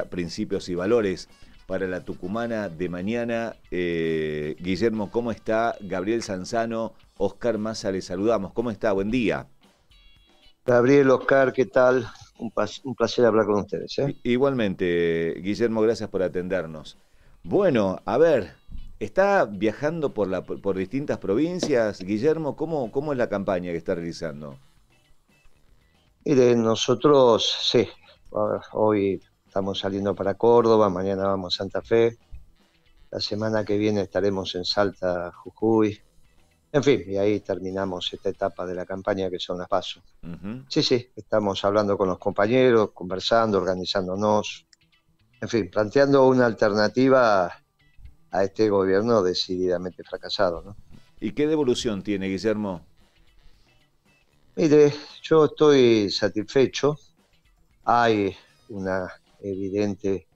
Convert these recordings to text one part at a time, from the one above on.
Principios y Valores para la Tucumana de mañana. Eh, Guillermo, ¿cómo está? Gabriel Sanzano, Oscar Massa, le saludamos. ¿Cómo está? Buen día. Gabriel, Oscar, ¿qué tal? Un, un placer hablar con ustedes. ¿eh? Igualmente, Guillermo, gracias por atendernos. Bueno, a ver, ¿está viajando por, la, por distintas provincias? Guillermo, ¿cómo, ¿cómo es la campaña que está realizando? Mire, nosotros, sí, hoy Estamos saliendo para Córdoba, mañana vamos a Santa Fe, la semana que viene estaremos en Salta, Jujuy. En fin, y ahí terminamos esta etapa de la campaña que son las pasos. Sí, sí, estamos hablando con los compañeros, conversando, organizándonos, en fin, planteando una alternativa a este gobierno decididamente fracasado. ¿no? ¿Y qué devolución tiene, Guillermo? Mire, yo estoy satisfecho. Hay una evidente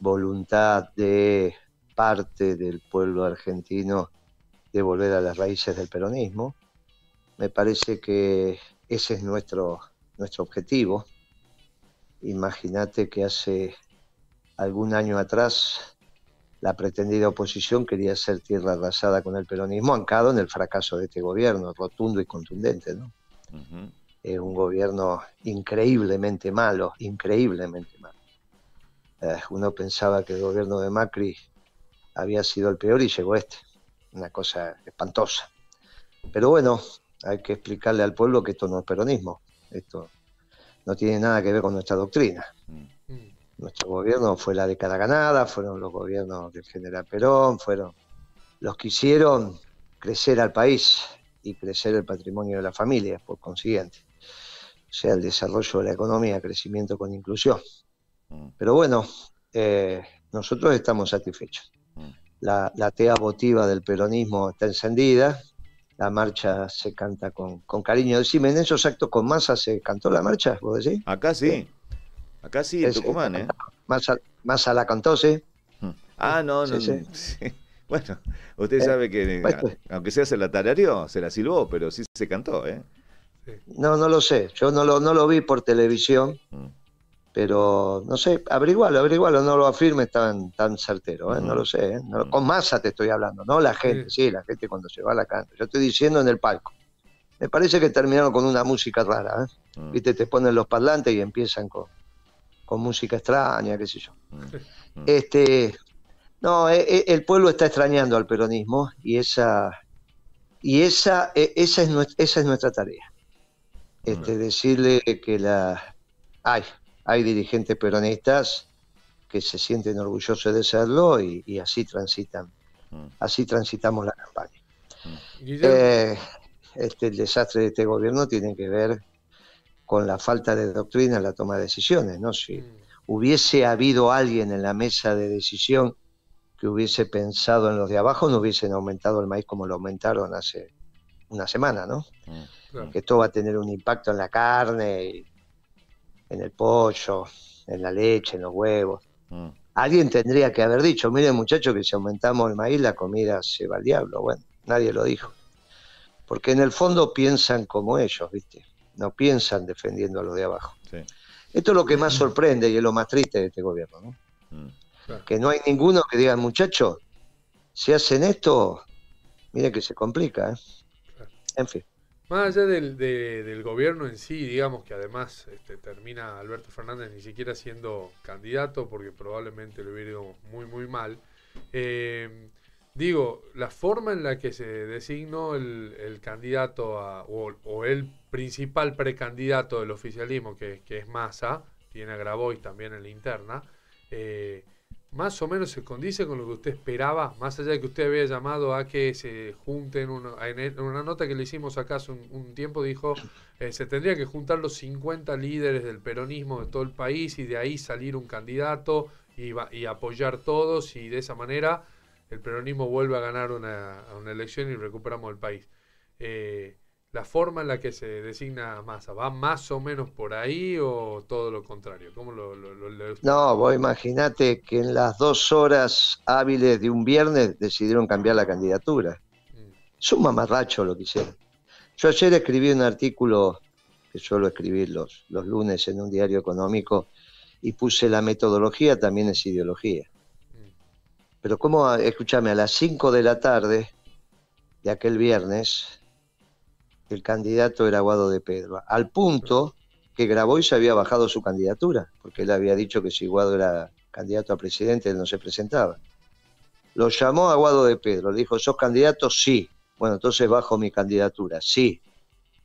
voluntad de parte del pueblo argentino de volver a las raíces del peronismo. Me parece que ese es nuestro, nuestro objetivo. Imagínate que hace algún año atrás la pretendida oposición quería hacer tierra arrasada con el peronismo, ancado en el fracaso de este gobierno, rotundo y contundente. ¿no? Es un gobierno increíblemente malo, increíblemente malo. Eh, uno pensaba que el gobierno de Macri había sido el peor y llegó este. Una cosa espantosa. Pero bueno, hay que explicarle al pueblo que esto no es peronismo. Esto no tiene nada que ver con nuestra doctrina. Mm. Nuestro gobierno fue la década ganada, fueron los gobiernos del general Perón, fueron los que hicieron crecer al país y crecer el patrimonio de las familias, por consiguiente. O sea, el desarrollo de la economía, crecimiento con inclusión. Mm. Pero bueno, eh, nosotros estamos satisfechos. Mm. La, la tea votiva del peronismo está encendida, la marcha se canta con, cariño. Decime, en esos actos con masa se cantó la marcha, ¿vos decís? Acá sí, acá sí, en Tucumán, ¿eh? Massa, la cantó, sí. Mm. Ah, no, no. Bueno, usted eh, sabe que aunque sea se la tarareó, se la silbó, pero sí se cantó, ¿eh? No, no lo sé. Yo no lo, no lo vi por televisión pero no sé, averigualo, averigualo, no lo afirmes tan, tan certero, ¿eh? no lo sé, ¿eh? con masa te estoy hablando, no la gente, sí. la gente cuando se va a la canta, yo estoy diciendo en el palco. Me parece que terminaron con una música rara, ¿eh? mm. viste, te ponen los parlantes y empiezan con, con música extraña, qué sé yo. Mm. Mm. Este, no, e, e, el pueblo está extrañando al peronismo y esa, y esa, e, esa, es, nuestra, esa es nuestra tarea. Este, decirle que la... Ay, hay dirigentes peronistas que se sienten orgullosos de serlo y, así transitan, mm. así transitamos la campaña. Mm. Eh, este, el desastre de este gobierno tiene que ver con la falta de doctrina en la toma de decisiones, ¿no? Si mm. hubiese habido alguien en la mesa de decisión que hubiese pensado en los de abajo, no hubiesen aumentado el maíz como lo aumentaron hace una semana, ¿no? Que esto va a tener un impacto en la carne y en el pollo, en la leche, en los huevos. Mm. Alguien tendría que haber dicho, miren muchachos que si aumentamos el maíz la comida se va al diablo. Bueno, nadie lo dijo. Porque en el fondo piensan como ellos, ¿viste? No piensan defendiendo a los de abajo. Esto es lo que más sorprende y es lo más triste de este gobierno, ¿no? Mm. Que no hay ninguno que diga, muchachos, si hacen esto, miren que se complica, ¿eh? En fin. Más allá del, gobierno en sí, digamos que además este, termina Alberto Fernández ni siquiera siendo candidato porque probablemente le hubiera ido muy, muy mal. Eh, digo, la forma en la que se designó el, candidato o, el principal precandidato del oficialismo, que, que es Massa, tiene a Grabois también en la interna, eh, más o menos se condice con lo que usted esperaba, más allá de que usted había llamado a que se junten, en una nota que le hicimos acá hace un, tiempo dijo, eh, se tendría que juntar los 50 líderes del peronismo de todo el país y de ahí salir un candidato y, y apoyar todos y de esa manera el peronismo vuelve a ganar una, una elección y recuperamos el país. Eh, la forma en la que se designa Massa, ¿va más o menos por ahí o todo lo contrario? ¿Cómo lo, no, vos imaginate que en las dos horas hábiles de un viernes decidieron cambiar la candidatura. Mm. Es un mamarracho lo que hicieron. Yo ayer escribí un artículo que suelo escribir los, los lunes en un diario económico y puse la metodología, también es ideología. Pero como, escúchame, a las 5 de la tarde de aquel viernes, el candidato era Guado de Pedro, al punto que se había bajado su candidatura, porque él había dicho que si Guado era candidato a presidente, él no se presentaba. Lo llamó a Guado de Pedro, le dijo, ¿sos candidato? Sí. Bueno, entonces bajo mi candidatura, sí.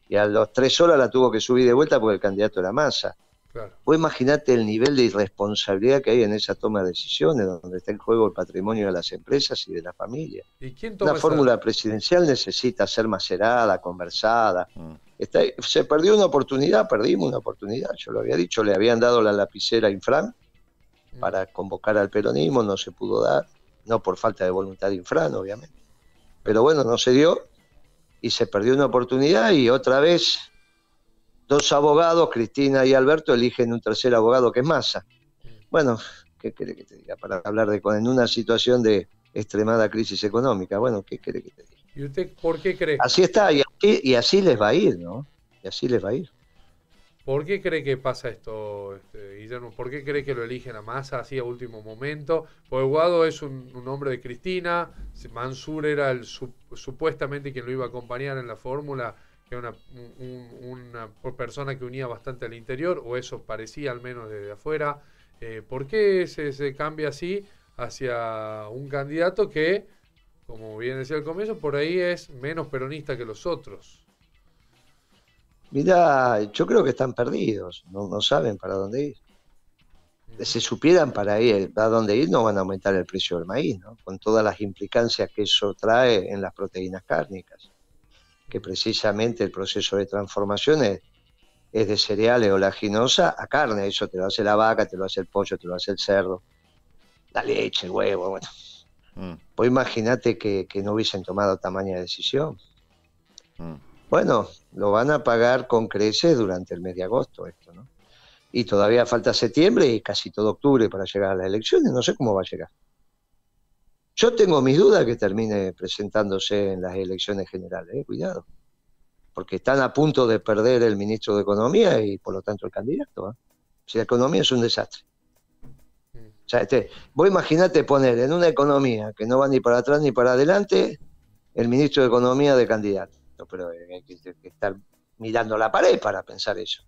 Y a las tres horas la tuvo que subir de vuelta porque el candidato era Massa. Claro. Vos imaginate el nivel de irresponsabilidad que hay en esa toma de decisiones, donde está en juego el patrimonio de las empresas y de la familia. ¿Y quién toma fórmula presidencial necesita ser macerada, conversada. Mm. se perdió una oportunidad, perdimos una oportunidad, yo lo había dicho, le habían dado la lapicera a Infran mm. para convocar al peronismo, no se pudo dar, no por falta de voluntad de Infran, obviamente. Pero bueno, no se dio y se perdió una oportunidad y otra vez dos abogados, Cristina y Alberto, eligen un tercer abogado que es Massa. Bueno, ¿qué quiere que te diga? Para hablar de en una situación de extremada crisis económica, bueno, ¿qué quiere que te diga? ¿Y usted por qué cree? Así está, y así, y así les va a ir, ¿no? Y así les va a ir. ¿Por qué cree que pasa esto, este, Guillermo? ¿Por qué cree que lo eligen a Massa así a último momento? Porque Guado es un, hombre de Cristina, Mansur era el supuestamente quien lo iba a acompañar en la fórmula, que era una, persona que unía bastante al interior, o eso parecía al menos desde afuera. Eh, ¿Por qué se, se cambia así hacia un candidato que, como bien decía al comienzo, por ahí es menos peronista que los otros? Mira, yo creo que están perdidos, no, saben para dónde ir. Si supieran para ir, a dónde ir, no van a aumentar el precio del maíz, ¿no? con todas las implicancias que eso trae en las proteínas cárnicas, que precisamente el proceso de transformación es, de cereales o laginosa a carne, eso te lo hace la vaca, te lo hace el pollo, te lo hace el cerdo, la leche, el huevo, bueno. Mm. Pues imagínate que, no hubiesen tomado tamaña decisión. Mm. Bueno, lo van a pagar con creces durante el mes de agosto esto, ¿no? Y todavía falta septiembre y casi todo octubre para llegar a las elecciones, no sé cómo va a llegar. Yo tengo mis dudas que termine presentándose en las elecciones generales, ¿eh? cuidado, porque están a punto de perder el ministro de Economía y por lo tanto el candidato. ¿eh? Si la economía es un desastre. O sea, este, vos imaginate poner en una economía que no va ni para atrás ni para adelante el ministro de Economía de candidato pero hay que, estar mirando la pared para pensar eso.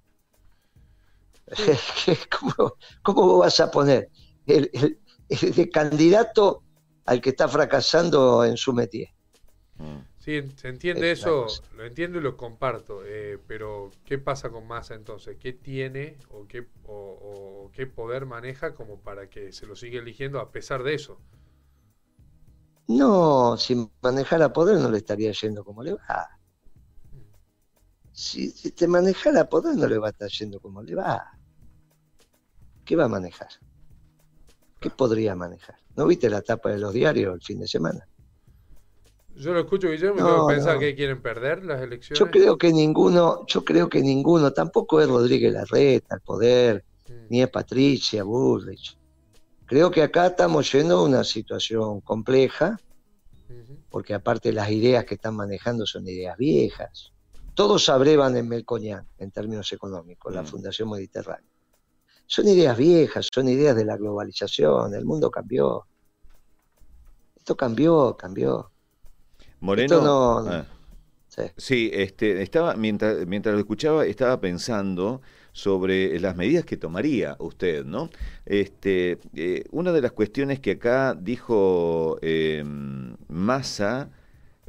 ¿Cómo, vas a poner el, de candidato al que está fracasando en su métier? Mm. Sí, se entiende eso, lo entiendo y lo comparto, eh, pero ¿qué pasa con Massa entonces? ¿Qué tiene o qué, o qué poder maneja como para que se lo siga eligiendo a pesar de eso? No, si manejara poder no le estaría yendo como le va si, te manejara poder no le va a estar yendo como le va. ¿Qué va a manejar? ¿Qué podría manejar? ¿No viste la tapa de los diarios el fin de semana? Yo lo escucho, Guillermo, y no, pensar que quieren perder las elecciones. Yo creo que ninguno, yo creo que ninguno, tampoco es Rodríguez Larreta, el poder, ni es Patricia Bullrich. Creo que acá estamos yendo a una situación compleja, porque aparte las ideas que están manejando son ideas viejas todos abrevan en Melconian en términos económicos, la mm. Fundación Mediterránea. Son ideas viejas, son ideas de la globalización, el mundo cambió. Esto cambió, cambió. Moreno. Ah. sí. este, estaba, mientras, mientras lo escuchaba, estaba pensando sobre las medidas que tomaría usted, ¿no? Este, eh, una de las cuestiones que acá dijo eh, Massa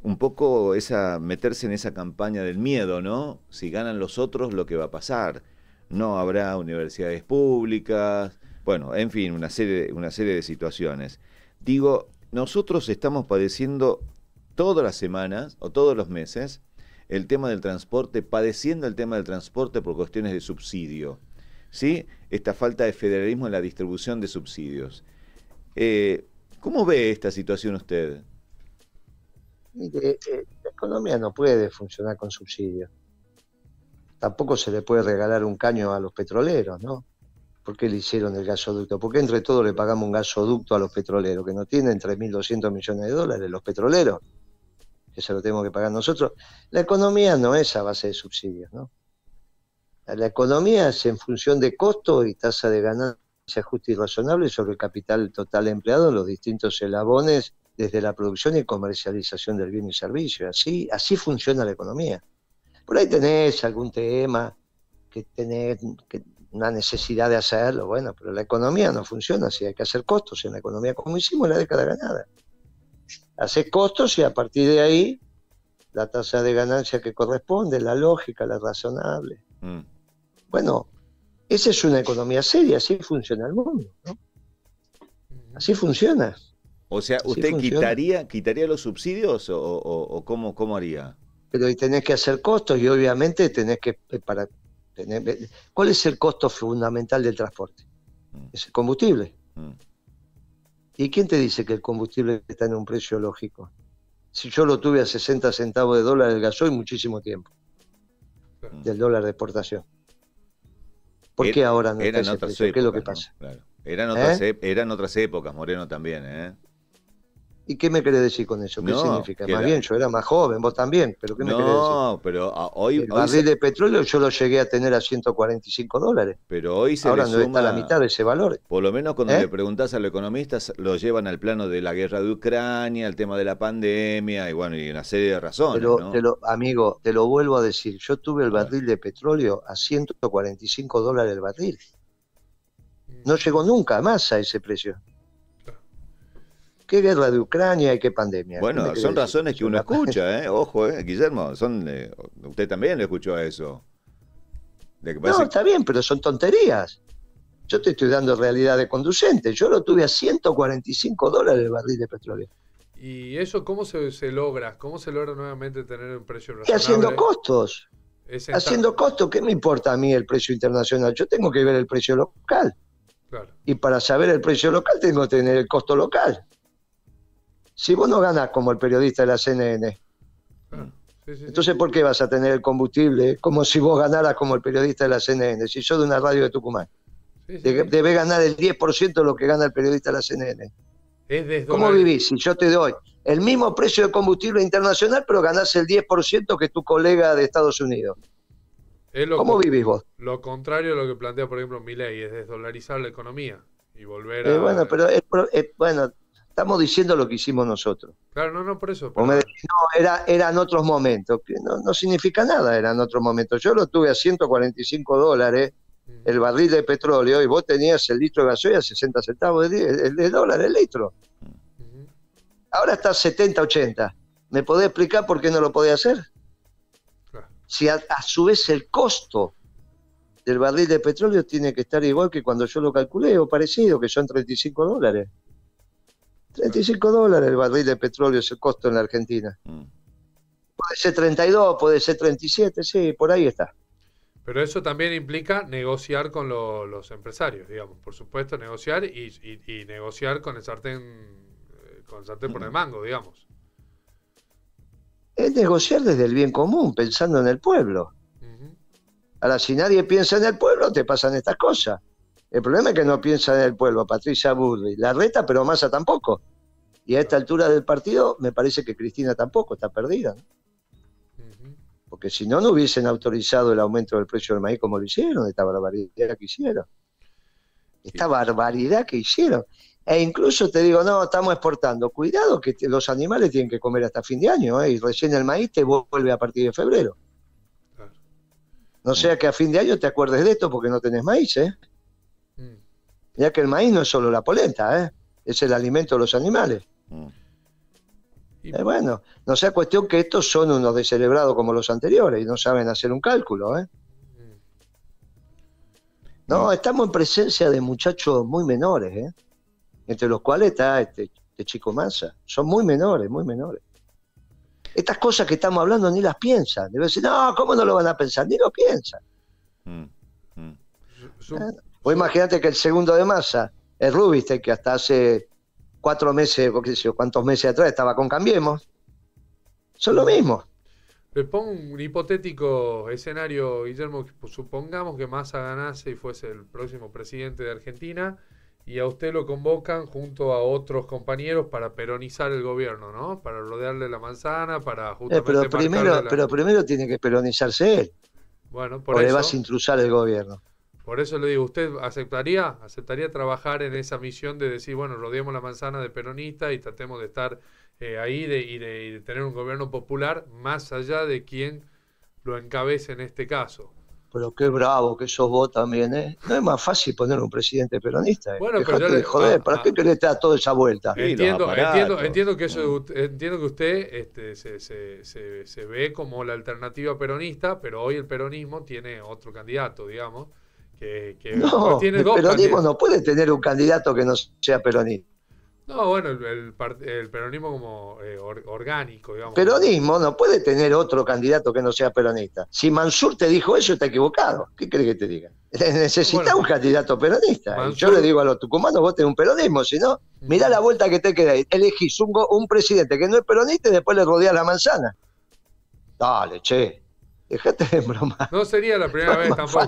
un poco esa meterse en esa campaña del miedo, ¿no? Si ganan los otros, lo que va a pasar. No habrá universidades públicas, bueno, en fin, una serie, una serie de situaciones. Digo, nosotros estamos padeciendo todas las semanas o todos los meses el tema del transporte, padeciendo el tema del transporte por cuestiones de subsidio. ¿Sí? Esta falta de federalismo en la distribución de subsidios. Eh, ¿Cómo ve esta situación usted? Eh, la economía no puede funcionar con subsidios. Tampoco se le puede regalar un caño a los petroleros, ¿no? ¿Por qué le hicieron el gasoducto? Porque entre todos le pagamos un gasoducto a los petroleros, que no tienen 3.200 millones de dólares, los petroleros, que se lo tenemos que pagar nosotros. La economía no es a base de subsidios, ¿no? La economía es en función de costo y tasa de ganancia ganancia justa y razonable sobre el capital total empleado en los distintos elabones desde la producción y comercialización del bien y servicio. Así, así funciona la economía. Por ahí tenés algún tema que tenés que, una necesidad de hacerlo, bueno, pero la economía no funciona así, hay que hacer costos en la economía, como hicimos en la década ganada. Hacer costos y a partir de ahí la tasa de ganancia que corresponde, la lógica, la razonable. Mm. Bueno, esa es una economía seria, así funciona el mundo, ¿no? Así funciona. O sea, ¿usted quitaría, quitaría los subsidios o, cómo, cómo haría? Pero tenés que hacer costos y obviamente tenés que, para tener, ¿cuál es el costo fundamental del transporte? Mm. Es el combustible. Mm. ¿Y quién te dice que el combustible está en un precio lógico? Si yo lo tuve a 60 centavos de dólar el gasoil muchísimo tiempo, del dólar de exportación. ¿Por qué ahora no está ese precio? ¿Qué es lo que pasa? Eran, otras, ¿Eh? eran otras épocas, Moreno también, ¿eh? ¿Y qué me querés decir con eso? ¿Qué significa? Más bien, yo era más joven, vos también, pero ¿qué me querés decir? No, pero ah, hoy... El barril de petróleo yo lo llegué a tener a 145 dólares. Pero hoy se Ahora no está la mitad de ese valor. Por lo menos cuando ¿Eh? le preguntás a los economistas, lo llevan al plano de la guerra de Ucrania, el tema de la pandemia y bueno, y una serie de razones, ¿no? amigo, te lo vuelvo a decir, yo tuve el barril de petróleo a 145 dólares el barril. No llegó nunca más a ese precio qué guerra de Ucrania y qué pandemia. Bueno, son razones que uno escucha, ¿eh? Ojo, ¿eh? Guillermo, son, eh, usted también le escuchó a eso. no, está bien, pero son tonterías. Yo te estoy dando realidad de conducente. Yo lo tuve a 145 dólares el barril de petróleo. ¿Y eso cómo se, logra? ¿Cómo se logra nuevamente tener un precio razonable? haciendo costos. Haciendo costos, ¿qué me importa a mí el precio internacional? Yo tengo que ver el precio local. Y para saber el precio local tengo que tener el costo local si vos no ganas como el periodista de la CNN, entonces ¿por qué vas a tener el combustible como si vos ganaras como el periodista de la CNN? Si yo de una radio de Tucumán, debe ganar el 10% de lo que gana el periodista de la CNN. ¿Cómo vivís? Si yo te doy el mismo precio de combustible internacional, pero ganás el 10% que tu colega de Estados Unidos. ¿Cómo vivís vos? Lo contrario de lo que plantea, por ejemplo, Milei, es desdolarizar la economía y volver eh, a... bueno, pero eh, bueno, Estamos diciendo lo que hicimos nosotros. Claro, no, no, por eso. no, era, eran otros momentos. Que no, no significa nada, eran otros momentos. Yo lo tuve a 145 dólares mm. el barril de petróleo y vos tenías el litro de gasolina a 60 centavos de, de, dólar el litro. Ahora está a 70, 80. ¿Me podés explicar por qué no lo podía hacer? Si a, su vez el costo del barril de petróleo tiene que estar igual que cuando yo lo calculé o parecido, que son 35 dólares. 35 dólares el barril de petróleo es el costo en la Argentina. Mm. Puede ser 32, puede ser 37, sí, por ahí está. Pero eso también implica negociar con los empresarios, digamos, por supuesto, negociar y, negociar con el sartén, eh, con el sartén por el mango, digamos. Es negociar desde el bien común, pensando en el pueblo. Ahora, si nadie piensa en el pueblo, te pasan estas cosas. El problema es que no piensa en el pueblo, Patricia Burri. La reta, pero Massa tampoco. Y a esta altura del partido, me parece que Cristina tampoco está perdida. Porque si no, no hubiesen autorizado el aumento del precio del maíz como lo hicieron, esta barbaridad que hicieron. Esta barbaridad que hicieron. E incluso te digo, no, estamos exportando. Cuidado que los animales tienen que comer hasta fin de año, ¿eh? y recién el maíz te vuelve a partir de febrero. No sea que a fin de año te acuerdes de esto porque no tenés maíz, ¿eh? Ya que el maíz no es solo la polenta, ¿eh? es el alimento de los animales. Mm. Eh, bueno, no sea cuestión que estos son unos descerebrados como los anteriores y no saben hacer un cálculo. ¿eh? No, estamos en presencia de muchachos muy menores, ¿eh? entre los cuales está este, este chico Massa. Son muy menores, muy menores. Estas cosas que estamos hablando ni las piensan. Debe decir, no, ¿cómo no lo van a pensar? Ni lo piensan. Mm, mm. O imagínate que el segundo de masa, el Rubiste, que hasta hace cuatro meses, o qué sé yo, cuántos meses atrás estaba con Cambiemos, son lo mismo. Le pongo un hipotético escenario, Guillermo, supongamos que Massa ganase y fuese el próximo presidente de Argentina y a usted lo convocan junto a otros compañeros para peronizar el gobierno, ¿no? Para rodearle la manzana, para eh, justamente... pero, primero, pero primero tiene que peronizarse él. Bueno, por o le vas a intrusar el gobierno. Por eso le digo, ¿usted aceptaría, aceptaría trabajar en esa misión de decir, bueno, rodeemos la manzana de peronista y tratemos de estar eh, ahí de, y, de, tener un gobierno popular más allá de quien lo encabece en este caso? Pero qué bravo que sos vos también, ¿eh? No es más fácil poner un presidente peronista. ¿eh? Bueno, pero yo joder, ¿para qué querés dar toda esa vuelta? Entiendo, entiendo, entiendo, que eso, entiendo que usted este, se, se, se, se, ve como la alternativa peronista, pero hoy el peronismo tiene otro candidato, digamos, que, que no, tiene dos el peronismo no puede tener un candidato que no sea peronista. No, bueno, el, peronismo como eh, orgánico, digamos. Peronismo no puede tener otro candidato que no sea peronista. Si Mansur te dijo eso, está equivocado. ¿Qué crees que te diga? Necesita un candidato peronista. Yo le digo a los tucumanos, vos tenés un peronismo, si no, mirá la vuelta que te queda ahí. Elegís un, un presidente que no es peronista y después le rodeas la manzana. Dale, che. Dejate de broma. No sería la primera vez tampoco.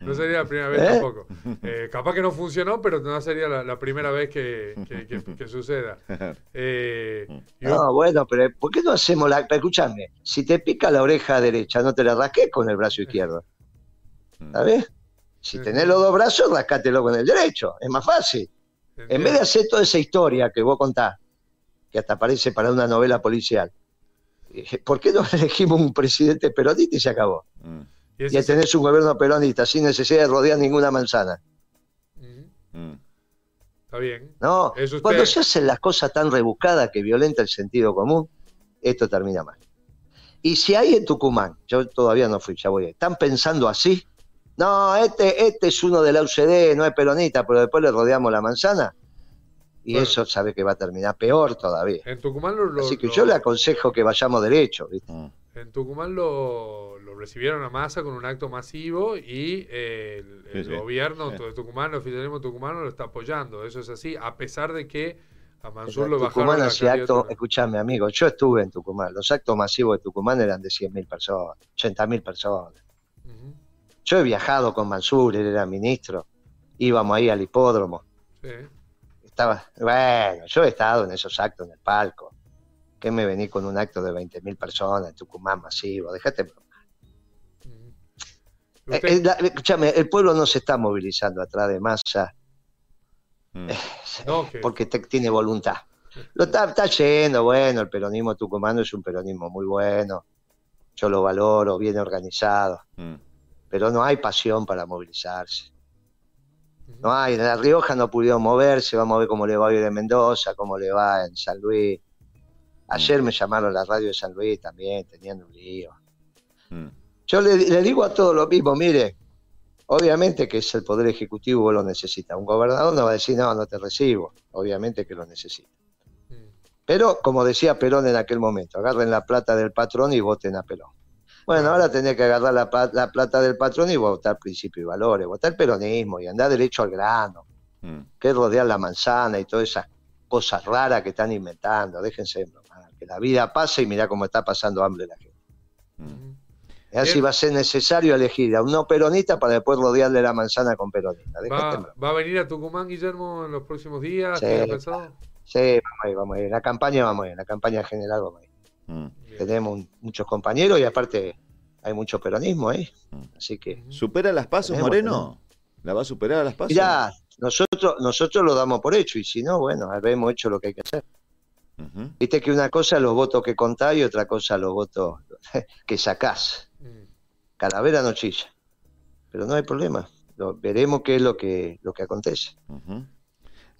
No sería la primera vez ¿Eh? tampoco. Eh, capaz que no funcionó, pero no sería la, primera vez que, suceda. Eh, no, bueno, pero ¿por qué no hacemos la... Escúchame, si te pica la oreja derecha, no te la rasques con el brazo izquierdo. ¿Sabes? Si tenés los dos brazos, rascátelo con el derecho. Es más fácil. En vez de hacer toda esa historia que vos contás, que hasta parece para una novela policial, ¿por qué no elegimos un presidente peronista y se acabó? Mm. Y, y tenés un gobierno peronista sin necesidad de rodear ninguna manzana. Mm. Está bien. No, cuando se hacen las cosas tan rebuscadas que violenta el sentido común, esto termina mal. Y si hay en Tucumán, yo todavía no fui, ya voy, están pensando así, no, este, este es uno de la UCD, no es peronista, pero después le rodeamos la manzana, y eso sabe que va a terminar peor todavía. En Tucumán Así que yo le aconsejo que vayamos derecho. ¿viste? Mm. En Tucumán lo, recibieron a masa con un acto masivo y eh, el, gobierno de Tucumán, el oficialismo tucumano lo está apoyando. Eso es así, a pesar de que a Mansur lo bajaron. Tucumán hacía acto, escúchame amigo, yo estuve en Tucumán, los actos masivos de Tucumán eran de 100.000 personas, 80.000 personas. Yo he viajado con Mansur, él era ministro, íbamos ahí al hipódromo. Estaba, bueno, yo he estado en esos actos en el palco ¿Qué me vení con un acto de 20.000 personas en Tucumán masivo? Déjate eh, eh, escúchame, el pueblo no se está movilizando atrás de masa mm. eh, porque tiene voluntad. Lo está, está yendo, bueno, el peronismo tucumano es un peronismo muy bueno, yo lo valoro, bien organizado, mm. pero no hay pasión para movilizarse. No hay, en La Rioja no pudieron moverse, vamos a ver cómo le va a ir en Mendoza, cómo le va en San Luis. Ayer me llamaron a la radio de San Luis también, teniendo un lío. Mm. Yo le, digo a todos lo mismo, mire, obviamente que es el Poder Ejecutivo lo necesita. Un gobernador no va a decir, no, no te recibo. Obviamente que lo necesita. Mm. Pero, como decía Perón en aquel momento, agarren la plata del patrón y voten a Perón. Bueno, ahora tenía que agarrar la, plata del patrón y votar principios y valores, votar peronismo y andar derecho al grano, mm. que es rodear la manzana y todas esas cosas raras que están inventando. Déjense que la vida pasa y mira cómo está pasando hambre la gente. Mm. Así va a ser necesario elegir a un no peronista para después rodearle la manzana con peronista. Va, a venir a Tucumán, Guillermo, en los próximos días? Sí, sí vamos a ir, vamos a ir. En la campaña vamos a ir, en la campaña general vamos a ir. Mm. Tenemos muchos compañeros y aparte hay mucho peronismo ahí. Mm. Así que. ¿Supera las pasos, Moreno? ¿La va a superar a las pasos? Ya, nosotros, nosotros lo damos por hecho y si no, bueno, habremos hecho lo que hay que hacer. Viste que una cosa los votos que contás y otra cosa los votos que sacás. Mm. Calavera no chilla. Pero no hay problema. veremos qué es lo que, lo que acontece.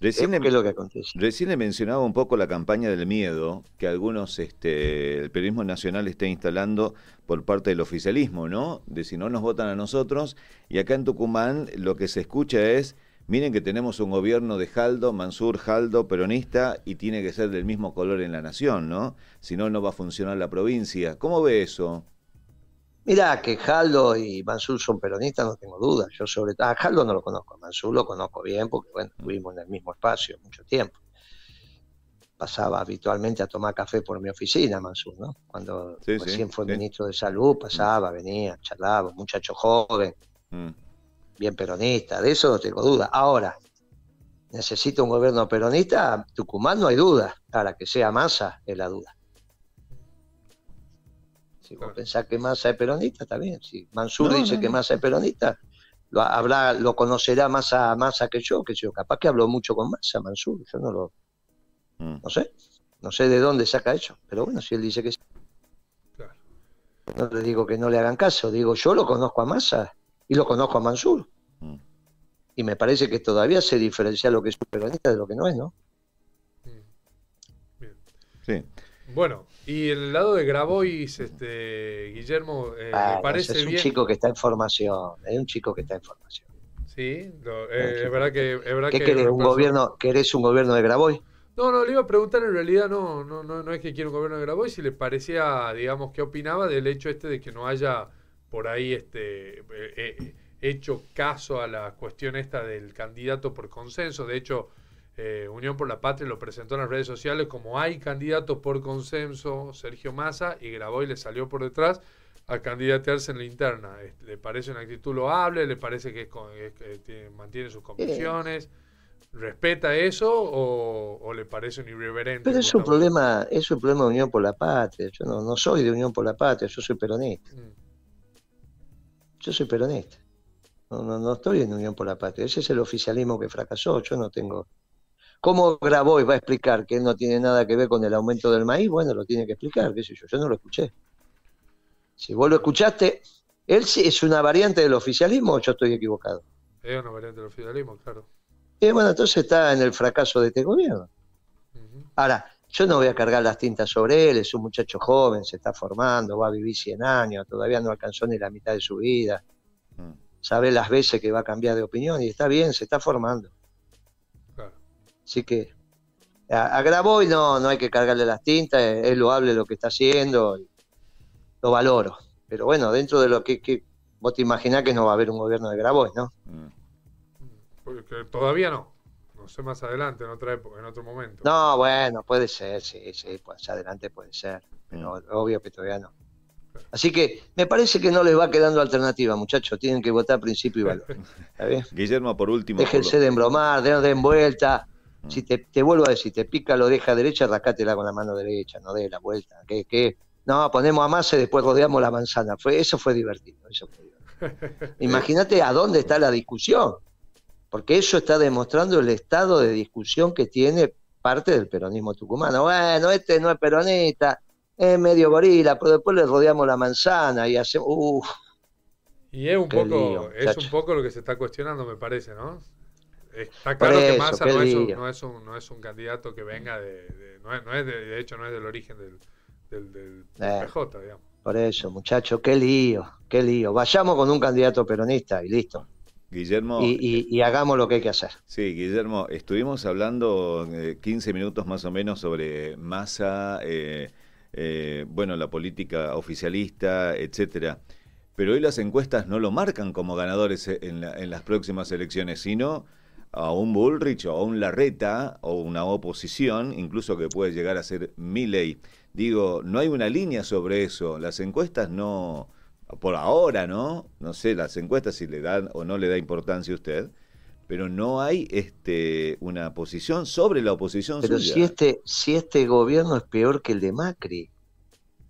Recién, le, lo que acontece. recién le mencionaba un poco la campaña del miedo que algunos, este, el periodismo nacional está instalando por parte del oficialismo, ¿no? De si no nos votan a nosotros. Y acá en Tucumán lo que se escucha es Miren que tenemos un gobierno de Jaldo, Mansur, Jaldo, peronista, y tiene que ser del mismo color en la nación, ¿no? Si no, no va a funcionar la provincia. ¿Cómo ve eso? Mira, que Jaldo y Mansur son peronistas, no tengo duda. Yo sobre todo, a Jaldo no lo conozco, a Mansur lo conozco bien porque, bueno, estuvimos en el mismo espacio mucho tiempo. Pasaba habitualmente a tomar café por mi oficina, Mansur, ¿no? Cuando recién fue ministro de Salud, pasaba, venía, charlaba, muchacho joven. Mm bien peronista, de eso no tengo duda. Ahora, necesita un gobierno peronista, Tucumán no hay duda, para que sea Massa es la duda. Si vos pensás que Massa es peronista, está bien. Si Mansur dice que Massa es peronista, lo, habrá, lo conocerá más a Massa que yo, que yo. Capaz que habló mucho con Massa, Mansur. Yo no lo. Mm. No sé. No sé de dónde saca eso. Pero bueno, si él dice que sí. No le digo que no le hagan caso. Digo, yo lo conozco a Massa y lo conozco a Mansur. Mm. Y me parece que todavía se diferencia lo que es un peronista de lo que no es, ¿no? Mm. Bien. Sí. Bueno, y el lado de Grabois, este, Guillermo, eh, parece es un chico que está en formación, es un chico que está en formación. Sí, eh, es verdad que... Es verdad ¿Qué querés, un gobierno, ¿querés un gobierno de Grabois? No, no, le iba a preguntar en realidad, no, no, no, no es que quiera un gobierno de Grabois, si le parecía, digamos, qué opinaba del hecho este de que no haya por ahí este eh, hecho caso a la cuestión esta del candidato por consenso. De hecho, eh, Unión por la Patria lo presentó en las redes sociales como hay candidato por consenso, Sergio Massa, y grabó y le salió por detrás a candidatearse en la interna. ¿Le parece una actitud loable? ¿Le parece que, mantiene sus convicciones? ¿Respeta eso o, le parece un irreverente? Pero es un, problema, es un problema de Unión por la Patria. Yo no, soy de Unión por la Patria, yo soy peronista. Mm. Yo soy peronista. No, no, no estoy en Unión por la Patria. Ese es el oficialismo que fracasó. Yo no tengo ¿Cómo grabó y va a explicar que no tiene nada que ver con el aumento del maíz? Bueno, lo tiene que explicar, qué sé yo, yo no lo escuché. Si vos lo escuchaste, él sí es una variante del oficialismo o yo estoy equivocado. Es una variante del oficialismo, claro. Y bueno, entonces está en el fracaso de este gobierno. Ahora, yo no voy a cargar las tintas sobre él, es un muchacho joven, se está formando, va a vivir 100 años, todavía no alcanzó ni la mitad de su vida. Mm. Sabe las veces que va a cambiar de opinión y está bien, se está formando. Así que agravó y no, no hay que cargarle las tintas, es, loable lo que está haciendo, lo valoro. Pero bueno, dentro de lo que, vos te imaginás que no va a haber un gobierno de Grabois, ¿no? Mm. Porque todavía no. Sé más adelante, en otra época, en otro momento. No, bueno, puede ser, sí, sí, más adelante puede ser. Pero mm. obvio que todavía no. Así que me parece que no les va quedando alternativa, muchachos. Tienen que votar principio y valor. Guillermo, por último. Déjense de embromar, de den vuelta. Mm. Si te, vuelvo a decir, te pica la oreja derecha, rascátela con la mano derecha, no de la vuelta. Que, que, no, ponemos a masa y después rodeamos la manzana. Fue, eso fue divertido. Imagínate a dónde está la discusión, porque eso está demostrando el estado de discusión que tiene parte del peronismo tucumano. Bueno, este no es peronista, es medio gorila, pero después le rodeamos la manzana y hacemos. y es un poco, es un poco lo que se está cuestionando, me parece, ¿no? Está claro que Massa no es, un, no, es un, no es, un, candidato que venga de. no, es, no es de, hecho, no es del origen del, del, eh, PJ, digamos. Por eso, muchachos, qué lío, qué lío. Vayamos con un candidato peronista y listo. Guillermo. Y, y, hagamos lo que hay que hacer. Sí, Guillermo, estuvimos hablando 15 eh, minutos más o menos sobre Massa, eh, eh, bueno, la política oficialista, etcétera. Pero hoy las encuestas no lo marcan como ganadores en, en las próximas elecciones, sino a un Bullrich o a un Larreta o una oposición, incluso que puede llegar a ser Milley. Digo, no hay una línea sobre eso. Las encuestas no, por ahora, ¿no? No sé, las encuestas si le dan o no le da importancia a usted, pero no hay este una posición sobre la oposición. Pero si este si este gobierno es peor que el de Macri.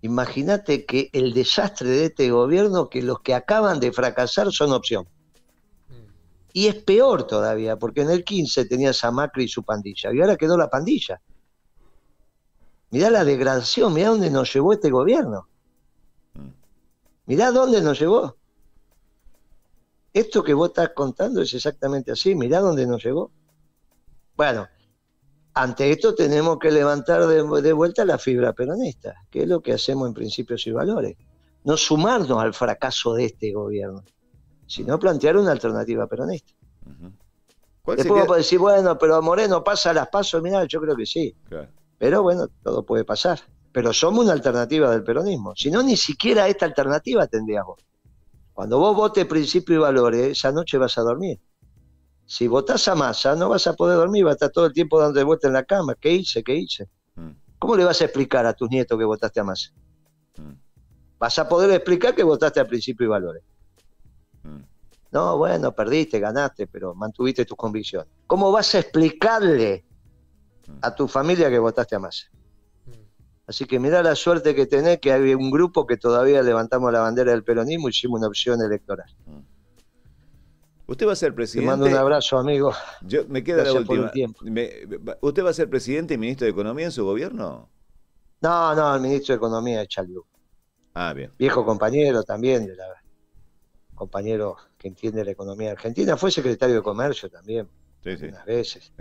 Imagínate que el desastre de este gobierno que los que acaban de fracasar son opción. Y es peor todavía, porque en el 15 tenías a Macri y su pandilla, y ahora quedó la pandilla. Mirá la degradación, mirá dónde nos llevó este gobierno. Mirá dónde nos llevó. Esto que vos estás contando es exactamente así, mirá dónde nos llevó. Bueno, ante esto tenemos que levantar de, de, vuelta la fibra peronista, que es lo que hacemos en principios y valores. No sumarnos al fracaso de este gobierno sino plantear una alternativa peronista. Después vos decir, bueno, pero Moreno pasa las pasos, mira, yo creo que sí. Pero bueno, todo puede pasar. Pero somos una alternativa del peronismo. Si no, ni siquiera esta alternativa tendríamos. Cuando vos votes principio y valores, esa noche vas a dormir. Si votás a masa, no vas a poder dormir, vas a estar todo el tiempo dando vuelta en la cama. ¿Qué hice? ¿Qué hice? Mm. ¿Cómo le vas a explicar a tus nietos que votaste a masa? Mm. Vas a poder explicar que votaste a principio y valores. Mm. No, bueno, perdiste, ganaste, pero mantuviste tus convicciones. ¿Cómo vas a explicarle a tu familia que votaste a Massa? Así que mira la suerte que tenés, que hay un grupo que todavía levantamos la bandera del peronismo y hicimos una opción electoral. Mm. Usted va a ser presidente. Te mando un abrazo, amigo. Yo, me queda la última. ¿Usted va a ser presidente y ministro de Economía en su gobierno? No, no, el ministro de Economía es Chaliú. Ah, bien. Viejo compañero también, la, compañero que entiende la economía argentina. Fue secretario de Comercio también. Sí, sí. Unas veces.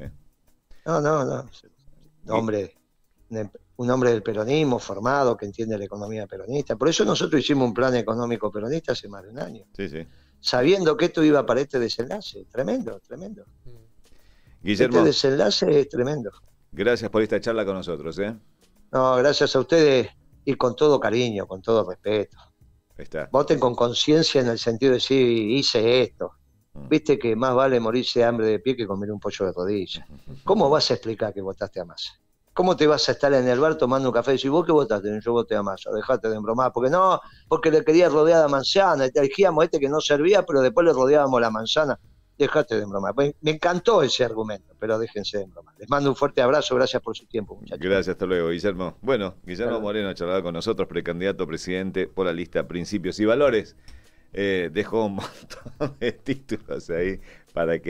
No, no, no. Hombre, un hombre del peronismo formado que entiende la economía peronista. Por eso nosotros hicimos un plan económico peronista hace más de un año. Sí, sí. Sabiendo que esto iba para este desenlace. Tremendo, tremendo. Guillermo. Este desenlace es tremendo. Gracias por esta charla con nosotros. ¿eh? No, gracias a ustedes y con todo cariño, con todo respeto. Está. Voten con conciencia en el sentido de decir, hice esto. Mm. Viste que más vale morirse de hambre de pie que comer un pollo de rodilla. ¿Cómo vas a explicar que votaste a Massa? ¿Cómo te vas a estar en el bar tomando un café y decir, vos qué votaste? Yo voté a Massa, dejate de embromar. Porque no, porque le quería rodear la manzana, elegíamos este que no servía, pero después le rodeábamos la manzana. Dejate de broma. Me encantó ese argumento, pero déjense de broma. Les mando un fuerte abrazo, gracias por su tiempo, muchachos. Gracias, hasta luego, Guillermo. Bueno, Guillermo Moreno ha charlado con nosotros, precandidato a presidente por la lista Principios y Valores. Eh, dejó un montón de títulos ahí para que